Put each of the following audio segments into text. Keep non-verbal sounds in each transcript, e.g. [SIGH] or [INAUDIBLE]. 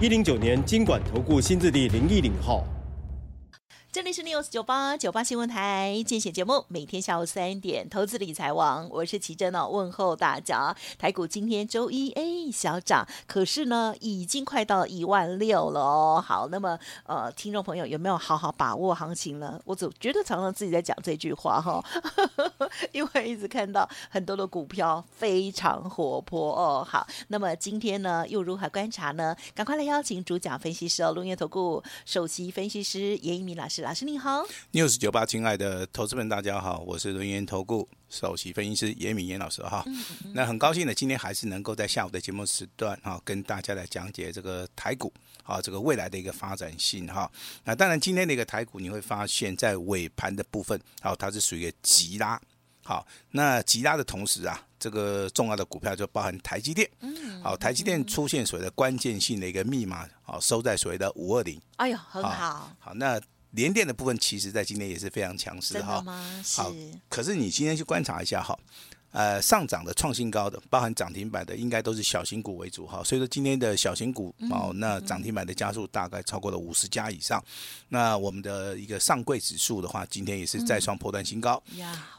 一零九年金管投顾新字第零一零号。这里是 News 九八九八新闻台，见险节目，每天下午三点，投资理财王，我是奇珍哦，问候大家。台股今天周一，哎，小涨，可是呢，已经快到一万六了哦。好，那么呃，听众朋友有没有好好把握行情呢？我总觉得常常自己在讲这句话哈、哦，[LAUGHS] 因为一直看到很多的股票非常活泼哦。好，那么今天呢，又如何观察呢？赶快来邀请主讲分析师哦，轮源投顾首席分析师严一鸣老师。老师你好，News 九八，亲爱的投资们，大家好，我是轮源投顾首席分析师严一民严老师哈。嗯嗯、那很高兴呢，今天还是能够在下午的节目时段哈，跟大家来讲解这个台股啊，这个未来的一个发展性哈。那当然，今天的一个台股你会发现在尾盘的部分，好，它是属于急拉。好，那急拉的同时啊，这个重要的股票就包含台积电。嗯，好，台积电出现所谓的关键性的一个密码，好，收在所谓的五二零。哎呦，很好。好，好那。联电的部分，其实在今天也是非常强势哈。好，可是你今天去观察一下哈，呃，上涨的创新高的，包含涨停板的，应该都是小型股为主哈。所以说今天的小型股哦，那涨停板的家数大概超过了五十家以上。那我们的一个上柜指数的话，今天也是再创破断新高。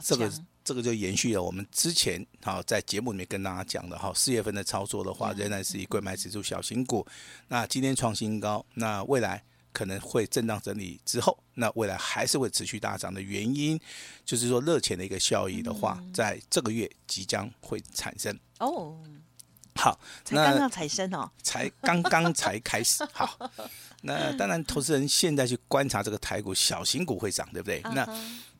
这个这个就延续了我们之前哈在节目里面跟大家讲的哈，四月份的操作的话，仍然是以柜买指数小型股。那今天创新高，那未来。可能会震荡整理之后，那未来还是会持续大涨的原因，就是说热钱的一个效益的话，在这个月即将会产生哦。好，才刚刚才生哦，才刚刚才开始。好，[LAUGHS] 那当然，投资人现在去观察这个台股，小型股会涨，对不对？那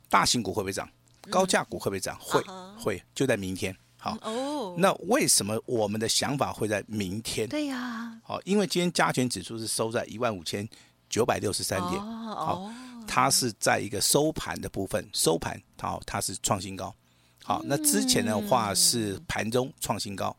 大型股会不会涨？高价股会不会涨？会，会，就在明天。好哦，那为什么我们的想法会在明天？对呀，好，因为今天加权指数是收在一万五千。九百六十三点，好，它是在一个收盘的部分，收盘好，它是创新高，好，那之前的话是盘中创新高，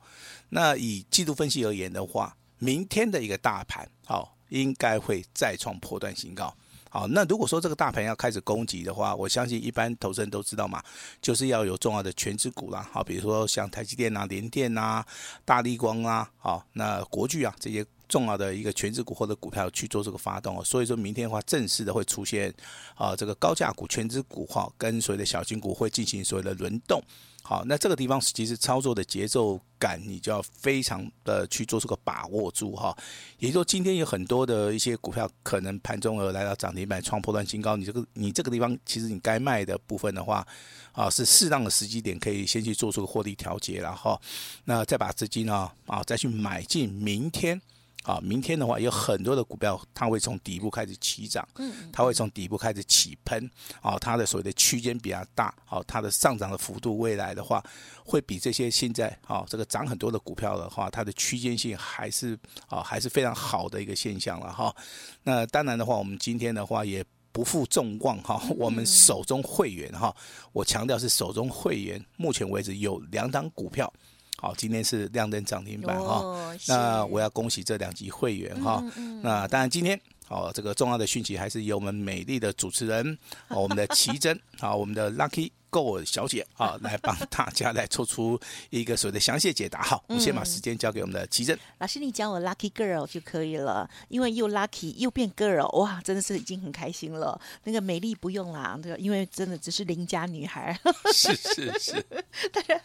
那以季度分析而言的话，明天的一个大盘好，应该会再创破段新高，好，那如果说这个大盘要开始攻击的话，我相信一般投资人都知道嘛，就是要有重要的权值股啦，好，比如说像台积电啊、联电啊、大立光啊，好，那国巨啊这些。重要的一个全值股或者股票去做这个发动，所以说明天的话，正式的会出现啊，这个高价股、全值股哈，跟所谓的小金股会进行所谓的轮动。好，那这个地方其实操作的节奏感，你就要非常的去做这个把握住哈。也就说，今天有很多的一些股票可能盘中而来到涨停板创破段新高，你这个你这个地方其实你该卖的部分的话，啊，是适当的时机点，可以先去做出个获利调节，然后那再把资金呢啊再去买进明天。啊，明天的话有很多的股票，它会从底部开始起涨，嗯，它会从底部开始起喷，啊，它的所谓的区间比较大，啊，它的上涨的幅度未来的话，会比这些现在啊这个涨很多的股票的话，它的区间性还是啊还是非常好的一个现象了哈。那当然的话，我们今天的话也不负众望哈，我们手中会员哈，我强调是手中会员，目前为止有两档股票。好，今天是亮灯涨停板哈，哦、那我要恭喜这两级会员哈。嗯嗯、那当然今天，哦，这个重要的讯息还是由我们美丽的主持人，哦、我们的奇珍，好，我们的 Lucky。够尔小姐啊，[LAUGHS] 来帮大家来做出一个所谓的详细解答。好，我们先把时间交给我们的奇珍、嗯、老师，你讲我 lucky girl 就可以了，因为又 lucky 又变 girl，哇，真的是已经很开心了。那个美丽不用啦，对，因为真的只是邻家女孩。是是是，[LAUGHS] 大家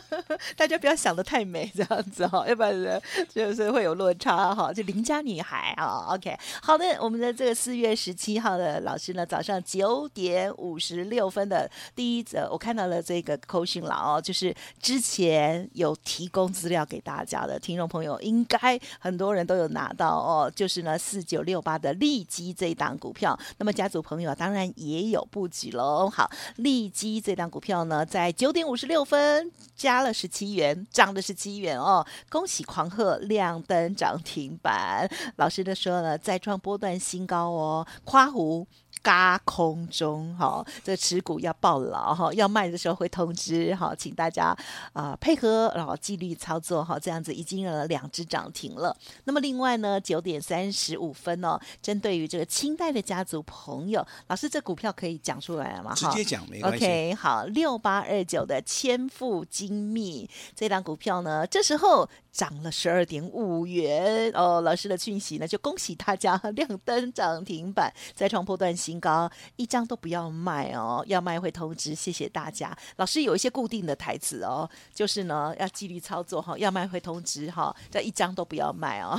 [LAUGHS] 大家不要想的太美这样子哈，要不然就是会有落差哈。就邻家女孩啊，OK，好的，我们的这个四月十七号的老师呢，早上九点五十六分的第一。则我看到了这个扣讯了哦，就是之前有提供资料给大家的听众朋友，应该很多人都有拿到哦，就是呢四九六八的利基这一档股票，那么家族朋友当然也有布局喽。好，利基这档股票呢，在九点五十六分加了十七元，涨了十七元哦，恭喜狂贺亮灯涨停板。老师都说了，再创波段新高哦，夸胡。嘎空中哈，这持股要抱牢哈，要卖的时候会通知哈，请大家啊、呃、配合，然后纪律操作哈，这样子已经有了两只涨停了。那么另外呢，九点三十五分哦，针对于这个清代的家族朋友，老师这股票可以讲出来了吗？直接讲没关系。OK，好，六八二九的千富精密这档股票呢，这时候。涨了十二点五元哦，老师的讯息呢，就恭喜大家亮灯涨停板，再创破段新高，一张都不要卖哦，要卖会通知，谢谢大家。老师有一些固定的台词哦，就是呢要纪律操作哈，要卖会通知哈，这一张都不要卖哦。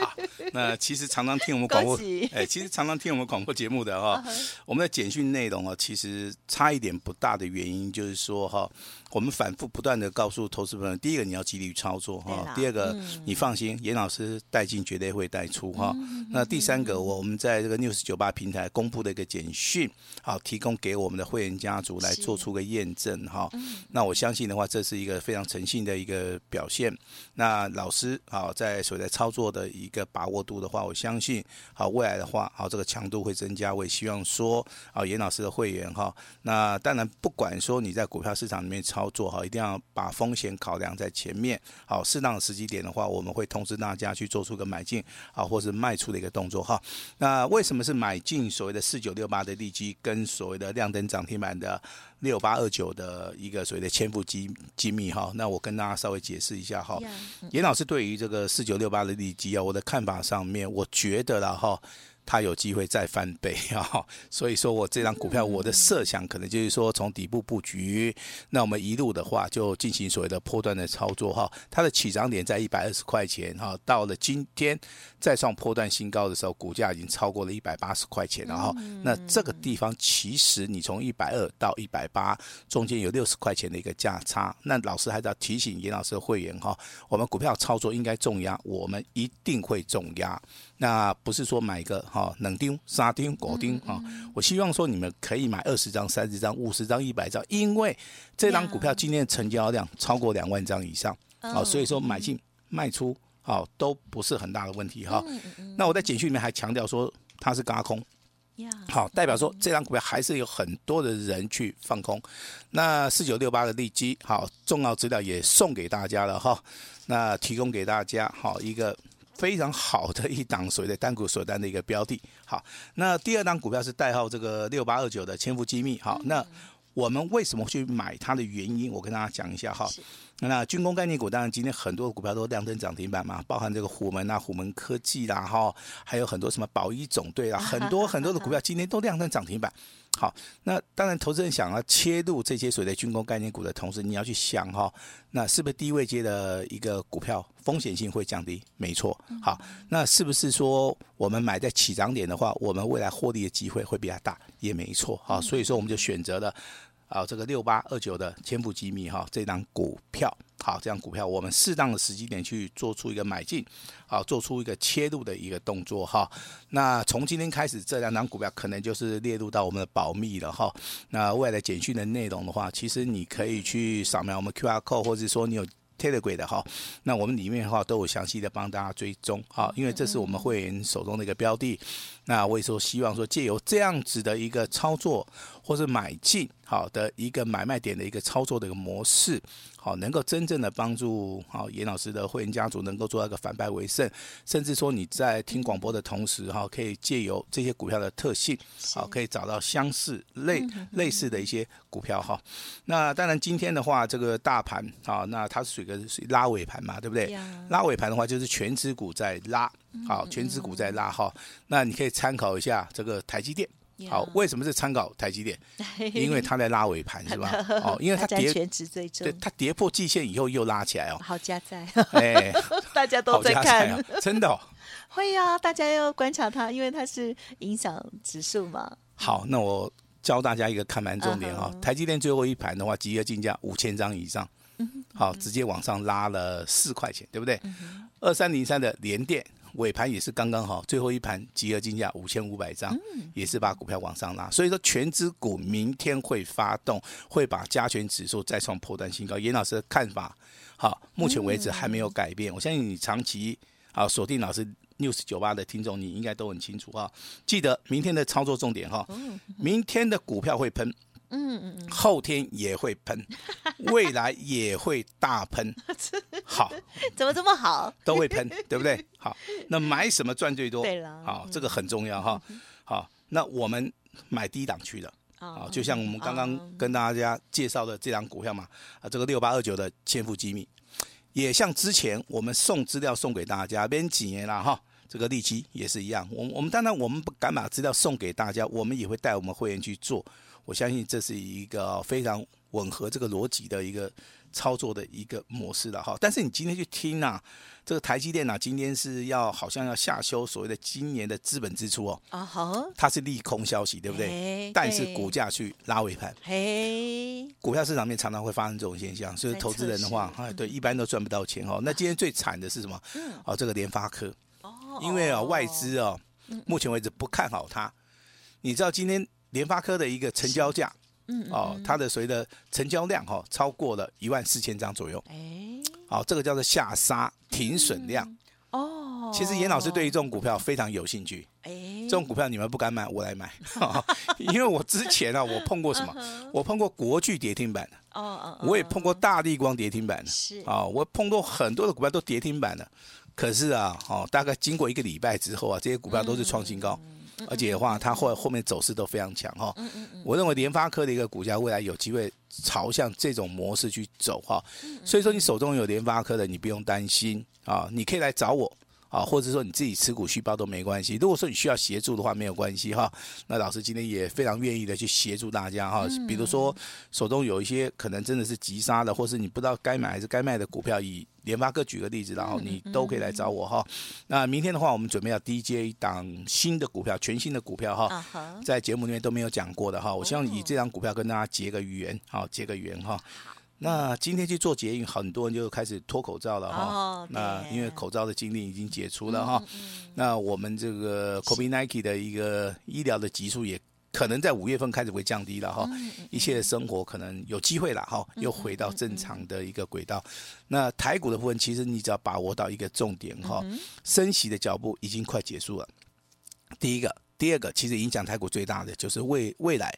好，那其实常常听我们广播，哎，其实常常听我们广播节目的哈，我们的简讯内容啊，其实差一点不大的原因就是说哈。我们反复不断的告诉投资朋友，第一个你要纪律操作哈，第二个、嗯、你放心，严老师带进绝对会带出哈。嗯、那第三个，我们在这个 News 九八平台公布的一个简讯，好，提供给我们的会员家族来做出个验证哈。那我相信的话，这是一个非常诚信的一个表现。那老师啊，在所在操作的一个把握度的话，我相信好未来的话，好这个强度会增加。我也希望说，啊严老师的会员哈，那当然不管说你在股票市场里面操。作哈，一定要把风险考量在前面。好，适当的时机点的话，我们会通知大家去做出个买进啊，或是卖出的一个动作哈。那为什么是买进所谓的四九六八的利基，跟所谓的亮灯涨停板的六八二九的一个所谓的千富机机密哈？那我跟大家稍微解释一下哈。严老师对于这个四九六八的利基啊，我的看法上面，我觉得了哈。它有机会再翻倍 [LAUGHS] 啊，所以说我这张股票，我的设想可能就是说从底部布局，那我们一路的话就进行所谓的波段的操作哈。它的起涨点在一百二十块钱哈，到了今天再创波段新高的时候，股价已经超过了一百八十块钱了哈。那这个地方其实你从一百二到一百八中间有六十块钱的一个价差，那老师还是要提醒严老师的会员哈，我们股票操作应该重压，我们一定会重压。那不是说买一个哈冷丁、沙丁、果丁啊！我希望说你们可以买二十张、三十张、五十张、一百张，因为这张股票今天的成交量超过两万张以上，好，所以说买进卖出好都不是很大的问题哈。那我在简讯里面还强调说它是嘎空，好，代表说这张股票还是有很多的人去放空。那四九六八的利基好，重要资料也送给大家了哈，那提供给大家好一个。非常好的一档所谓的单股锁单的一个标的，好，那第二档股票是代号这个六八二九的千富机密，好，那我们为什么去买它的原因，我跟大家讲一下。哈。那军工概念股当然今天很多股票都亮灯涨停板嘛，包含这个虎门啊、虎门科技啦，哈，还有很多什么宝一总队啦，[LAUGHS] 很多很多的股票今天都亮灯涨停板。好，那当然，投资人想要切入这些所谓的军工概念股的同时，你要去想哈，那是不是低位阶的一个股票风险性会降低？没错。好，那是不是说我们买在起涨点的话，我们未来获利的机会会比较大？也没错。好，所以说我们就选择了。啊，这个六八二九的千富精密哈，这档股票，好，这档股票我们适当的时机点去做出一个买进，好，做出一个切入的一个动作哈。那从今天开始，这两档股票可能就是列入到我们的保密了哈。那未来简讯的内容的话，其实你可以去扫描我们 QR code，或者说你有。Telegram 的哈，那我们里面的话都有详细的帮大家追踪哈，因为这是我们会员手中的一个标的。那我也说希望说借由这样子的一个操作，或是买进好的一个买卖点的一个操作的一个模式，好，能够真正的帮助好严老师的会员家族能够做到一个反败为胜，甚至说你在听广播的同时哈，可以借由这些股票的特性，好，可以找到相似类类似的一些股票哈。那当然今天的话，这个大盘啊，那它是属于个拉尾盘嘛，对不对？拉尾盘的话，就是全值股在拉，好，全值股在拉哈。那你可以参考一下这个台积电。好，为什么是参考台积电？[LAUGHS] 因为它在拉尾盘是吧？哦，因为它跌，对，它跌破季线以后又拉起来哦。好加在，哎，[LAUGHS] 大家都在看，真的。[LAUGHS] 会呀，大家要观察它，因为它是影响指数嘛。好，那我教大家一个看盘重点哈、嗯，台积电最后一盘的话，集合竞价五千张以上，嗯，好，直接往上拉了四块钱，对不对？嗯二三零三的联电尾盘也是刚刚好，最后一盘集合竞价五千五百张，也是把股票往上拉，所以说全指股明天会发动，会把加权指数再创破断新高。严老师的看法，好，目前为止还没有改变，我相信你长期啊锁定老师。news 九八的听众，你应该都很清楚啊。记得明天的操作重点哈，明天的股票会喷，嗯嗯嗯，后天也会喷，[LAUGHS] 未来也会大喷。[LAUGHS] 好，怎么这么好？都会喷，[LAUGHS] 对不对？好，那买什么赚最多？对了，好，这个很重要哈。好，那我们买低档区的，啊，就像我们刚刚跟大家介绍的这张股票嘛，啊，这个六八二九的千富机密。也像之前我们送资料送给大家，边几年了哈，这个利基也是一样。我我们当然我们不敢把资料送给大家，我们也会带我们会员去做。我相信这是一个非常吻合这个逻辑的一个操作的一个模式了哈。但是你今天去听啊，这个台积电啊，今天是要好像要下修所谓的今年的资本支出哦。啊哈，它是利空消息，对不对？但是股价去拉尾盘。嘿，股票市场面常常会发生这种现象，所以投资人的话，哎，对，一般都赚不到钱哦。那今天最惨的是什么？哦，这个联发科。哦，因为啊，外资哦，目前为止不看好它。你知道今天？联发科的一个成交价，嗯，哦，它的所谓的成交量哈，超过了一万四千张左右，哎，好，这个叫做下杀停损量，哦，其实严老师对于这种股票非常有兴趣，哎，这种股票你们不敢买，我来买，[LAUGHS] 因为我之前啊，[LAUGHS] 我碰过什么？我碰过国巨跌停板。的，哦哦，我也碰过大立光跌停板。的，是。啊，我碰过很多的股票都跌停板的，可是啊，哦，大概经过一个礼拜之后啊，这些股票都是创新高。而且的话，它后后面走势都非常强哈。我认为联发科的一个股价未来有机会朝向这种模式去走哈。所以说，你手中有联发科的，你不用担心啊，你可以来找我啊，或者说你自己持股续报都没关系。如果说你需要协助的话，没有关系哈。那老师今天也非常愿意的去协助大家哈。比如说手中有一些可能真的是急杀的，或是你不知道该买还是该卖的股票，以联发科举个例子，然后你都可以来找我哈。那明天的话，我们准备要 DJ 一档新的股票，全新的股票哈，在节目里面都没有讲过的哈。我希望以这张股票跟大家结个缘，好结个缘哈。那今天去做捷运，很多人就开始脱口罩了哈。那因为口罩的禁令已经解除了哈。那我们这个 COVID-19 的一个医疗的级数也。可能在五月份开始会降低了哈，一切的生活可能有机会了哈，又回到正常的一个轨道。那台股的部分，其实你只要把握到一个重点哈，升息的脚步已经快结束了。第一个。第二个，其实影响台股最大的就是未未来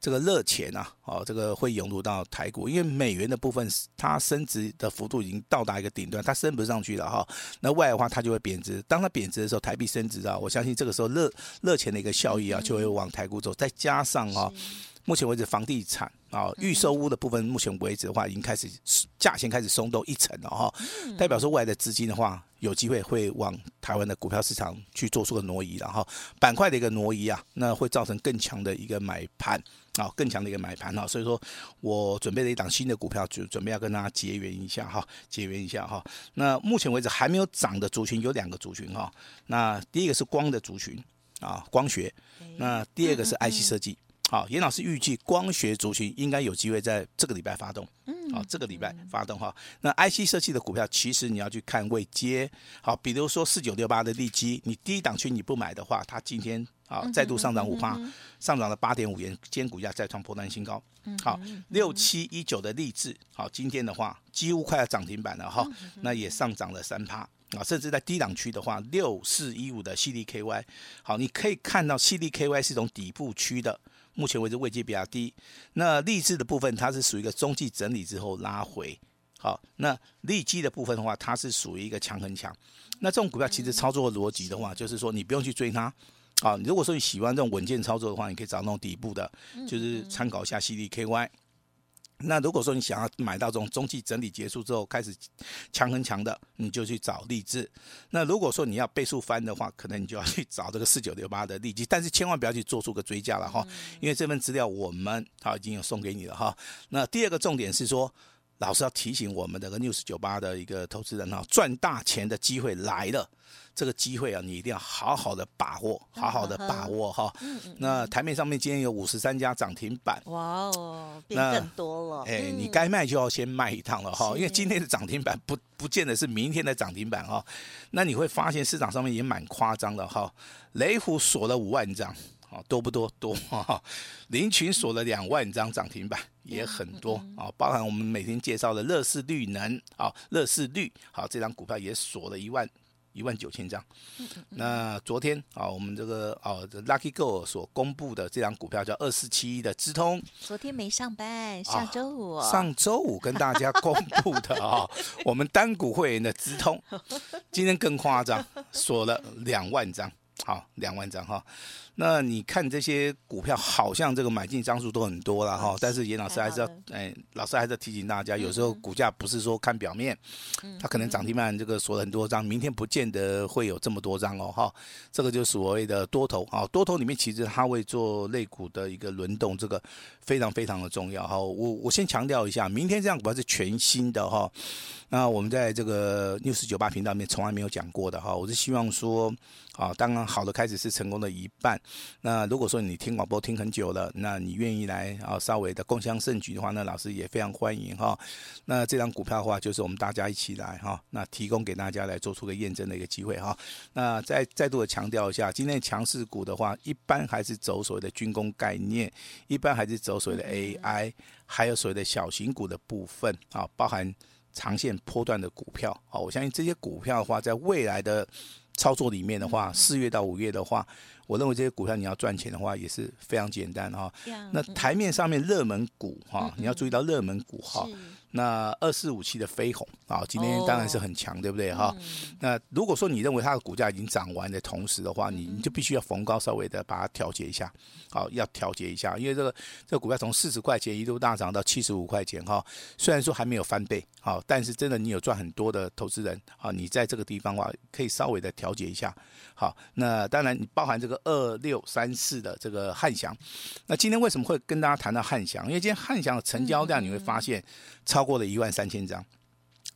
这个热钱啊，哦，这个会涌入到台股，因为美元的部分它升值的幅度已经到达一个顶端，它升不上去了哈。那外的话它就会贬值，当它贬值的时候，台币升值啊，我相信这个时候热热钱的一个效益啊，就会往台股走，再加上啊。目前为止，房地产啊，预售屋的部分，目前为止的话，已经开始价钱开始松动一层了哈，代表说未来的资金的话，有机会会往台湾的股票市场去做出个挪移，然后板块的一个挪移啊，那会造成更强的一个买盘啊，更强的一个买盘啊，所以说我准备了一档新的股票，就准备要跟大家结缘一下哈，结缘一下哈。那目前为止还没有涨的族群有两个族群哈，那第一个是光的族群啊，光学，那第二个是 IC 设计。好，严老师预计光学族群应该有机会在这个礼拜发动。嗯，好，这个礼拜发动哈。那 IC 设计的股票，其实你要去看位接。好，比如说四九六八的利基，你低档区你不买的话，它今天啊再度上涨五趴，上涨了八点五元，今天股价再创波段新高。好，六七一九的力智，好，今天的话几乎快要涨停板了哈，那也上涨了三趴。啊，甚至在低档区的话，六四一五的 CDKY，好，你可以看到 CDKY 是一种底部区的。目前为止位阶比较低，那力智的部分它是属于一个中继整理之后拉回，好，那利基的部分的话，它是属于一个强很强。那这种股票其实操作的逻辑的话，就是说你不用去追它，啊，如果说你喜欢这种稳健操作的话，你可以找那种底部的，就是参考一下 CDKY。那如果说你想要买到这种中期整理结束之后开始强很强的，你就去找励志。那如果说你要倍数翻的话，可能你就要去找这个四九六八的利基，但是千万不要去做出个追加了哈，因为这份资料我们好已经有送给你了哈。那第二个重点是说，老师要提醒我们的个 News 九八的一个投资人哈，赚大钱的机会来了。这个机会啊，你一定要好好的把握，好好的把握哈。嗯嗯。那台面上面今天有五十三家涨停板。哇哦，变更多了。哎，你该卖就要先卖一趟了哈，因为今天的涨停板不不见得是明天的涨停板哈。那你会发现市场上面也蛮夸张的哈，雷虎锁了五万张。好多不多？多哈，林群锁了两万张涨停板，也很多啊。包含我们每天介绍的乐视绿能，啊，乐视绿，好，这张股票也锁了一万一万九千张。那昨天啊，我们这个哦，Lucky Go 所公布的这张股票叫二四七一的资通，昨天没上班，上周五，啊，上周五跟大家公布的啊，我们单股会员的资通，[LAUGHS] 今天更夸张，锁了两万张，好，两万张哈。那你看这些股票，好像这个买进张数都很多了哈，但是严老师还是要，哎，老师还是要提醒大家，有时候股价不是说看表面，它可能涨停板这个锁了很多张，明天不见得会有这么多张哦哈，这个就所谓的多头啊，多头里面其实它会做类股的一个轮动，这个非常非常的重要哈。我我先强调一下，明天这样股票是全新的哈，那我们在这个 News 98频道里面从来没有讲过的哈，我是希望说。啊，当然好的开始是成功的一半。那如果说你听广播听很久了，那你愿意来啊稍微的共襄盛举的话，那老师也非常欢迎哈。那这张股票的话，就是我们大家一起来哈，那提供给大家来做出个验证的一个机会哈。那再再度的强调一下，今天强势股的话，一般还是走所谓的军工概念，一般还是走所谓的 AI，还有所谓的小型股的部分啊，包含长线波段的股票啊。我相信这些股票的话，在未来的。操作里面的话，四月到五月的话，我认为这些股票你要赚钱的话也是非常简单哈。那台面上面热门股哈，你要注意到热门股哈。那二四五七的飞鸿啊，今天当然是很强，对不对？哈？那如果说你认为它的股价已经涨完的同时的话，你你就必须要逢高稍微的把它调节一下，好，要调节一下，因为这个这个股票从四十块钱一度大涨到七十五块钱哈，虽然说还没有翻倍，好，但是真的你有赚很多的投资人啊，你在这个地方的话可以稍微的调节一下，好，那当然你包含这个二六三四的这个汉翔，那今天为什么会跟大家谈到汉翔？因为今天汉翔的成交量你会发现超过了一万三千张，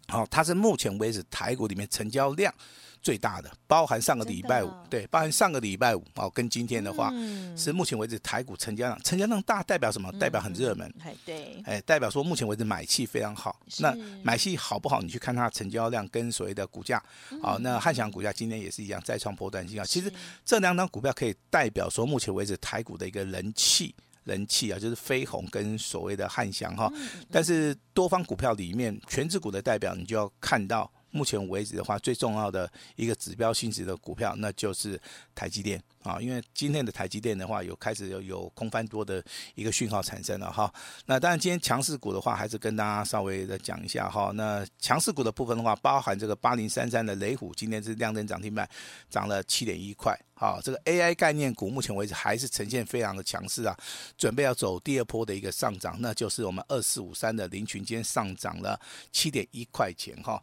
好，它是目前为止台股里面成交量最大的，包含上个礼拜五，对，包含上个礼拜五，哦，跟今天的话，是目前为止台股成交量，成交量大代表什么？代表很热门，对，哎，代表说目前为止买气非常好。那买气好不好？你去看它的成交量跟所谓的股价，好，那汉翔股价今天也是一样再创波段新高。其实这两张股票可以代表说目前为止台股的一个人气。人气啊，就是飞鸿跟所谓的汉翔哈，但是多方股票里面，全指股的代表，你就要看到。目前为止的话，最重要的一个指标性质的股票，那就是台积电啊。因为今天的台积电的话，有开始有有空翻多的一个讯号产生了哈。那当然，今天强势股的话，还是跟大家稍微的讲一下哈。那强势股的部分的话，包含这个八零三三的雷虎，今天是亮灯涨停板，涨了七点一块。啊，这个 AI 概念股目前为止还是呈现非常的强势啊，准备要走第二波的一个上涨，那就是我们二四五三的林群，间上涨了七点一块钱哈。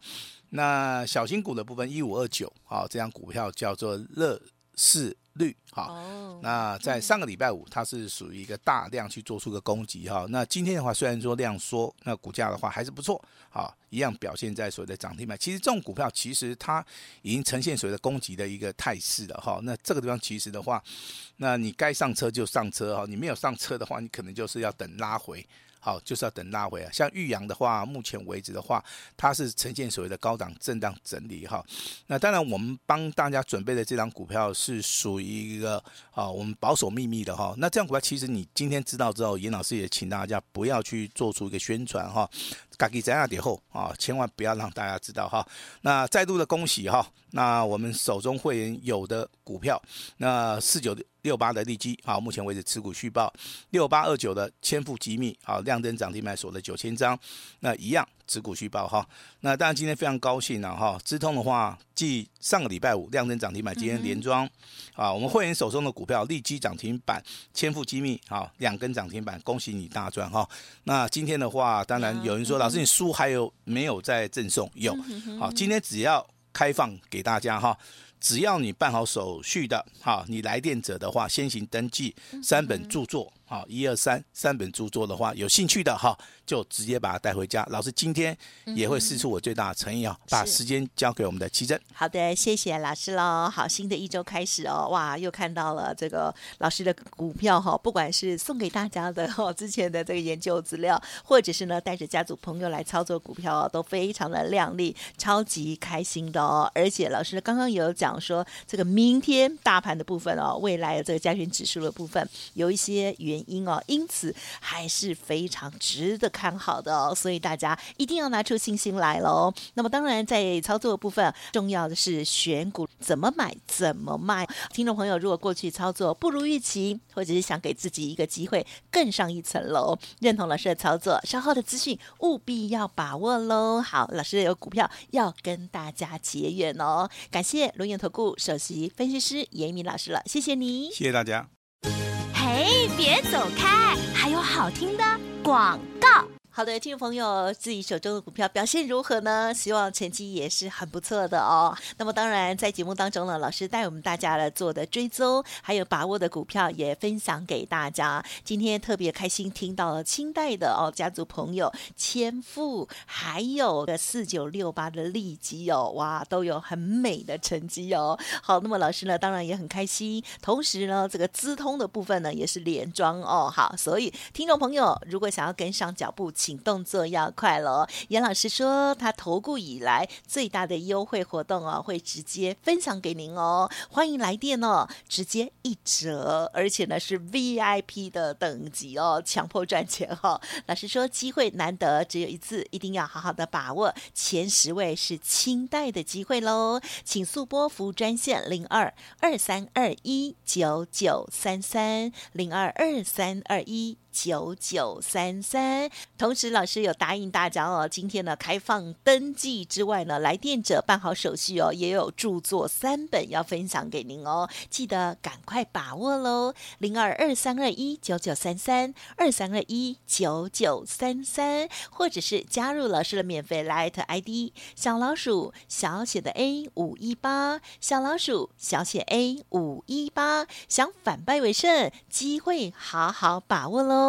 那小型股的部分一五二九，啊，这张股票叫做乐视绿，好，那在上个礼拜五它是属于一个大量去做出个攻击哈，那今天的话虽然说量缩，那股价的话还是不错，好，一样表现在所谓的涨停板。其实这种股票其实它已经呈现所谓的攻击的一个态势了哈，那这个地方其实的话，那你该上车就上车哈，你没有上车的话，你可能就是要等拉回。好，就是要等拉回啊。像玉阳的话，目前为止的话，它是呈现所谓的高档震荡整理哈。那当然，我们帮大家准备的这张股票是属于一个啊，我们保守秘密的哈。那这张股票其实你今天知道之后，严老师也请大家不要去做出一个宣传哈。嘎给在那点后啊，千万不要让大家知道哈。那再度的恭喜哈。那我们手中会员有的股票，那四九六八的利基，好，目前为止持股续报六八二九的千富机密，好，亮灯涨停板锁了九千张，那一样持股续报哈。那当然今天非常高兴了哈，资通的话，继上个礼拜五亮灯涨停板，今天连庄，啊，我们会员手中的股票利基涨停板，千富机密，好，两根涨停板，恭喜你大赚哈。那今天的话，当然有人说，老师你书还有没有在赠送？有，好，今天只要开放给大家哈。只要你办好手续的，哈，你来电者的话，先行登记三本著作，好，一二三三本著作的话，有兴趣的哈，就直接把它带回家。老师今天也会试出我最大的诚意啊，把时间交给我们的奇珍。好的，谢谢老师喽。好，新的一周开始哦，哇，又看到了这个老师的股票哈，不管是送给大家的哈，[LAUGHS] 之前的这个研究资料，或者是呢带着家族朋友来操作股票，都非常的靓丽，超级开心的哦。而且老师刚刚有讲说，这个明天大盘的部分哦，未来的这个加权指数的部分有一些原因哦，因此还是非常值得看好的哦，所以大家一定要拿出信心来喽。那么当然，在操作部分，重要的是选股怎么买、怎么卖。听众朋友，如果过去操作不如预期，或者是想给自己一个机会更上一层楼，认同老师的操作，稍后的资讯务必要把握喽。好，老师有股票要跟大家结缘哦。感谢伦元投顾首席分析师严一鸣老师了，谢谢你，谢谢大家。哎，别走开，还有好听的广告。好的，听众朋友，自己手中的股票表现如何呢？希望成绩也是很不错的哦。那么当然，在节目当中呢，老师带我们大家来做的追踪，还有把握的股票也分享给大家。今天特别开心听到了清代的哦家族朋友千富，还有个四九六八的利基哦，哇，都有很美的成绩哦。好，那么老师呢，当然也很开心。同时呢，这个资通的部分呢，也是连庄哦。好，所以听众朋友如果想要跟上脚步，请动作要快喽！严老师说，他投顾以来最大的优惠活动哦，会直接分享给您哦。欢迎来电哦，直接一折，而且呢是 VIP 的等级哦，强迫赚钱、哦！老师说，机会难得，只有一次，一定要好好的把握。前十位是清代的机会喽，请速拨服务专线零二二三二一九九三三零二二三二一。九九三三，同时老师有答应大家哦，今天呢开放登记之外呢，来电者办好手续哦，也有著作三本要分享给您哦，记得赶快把握喽，零二二三二一九九三三二三二一九九三三，或者是加入老师的免费 Light ID 小老鼠小写的 A 五一八，小老鼠小写 A 五一八，想反败为胜，机会好好把握喽。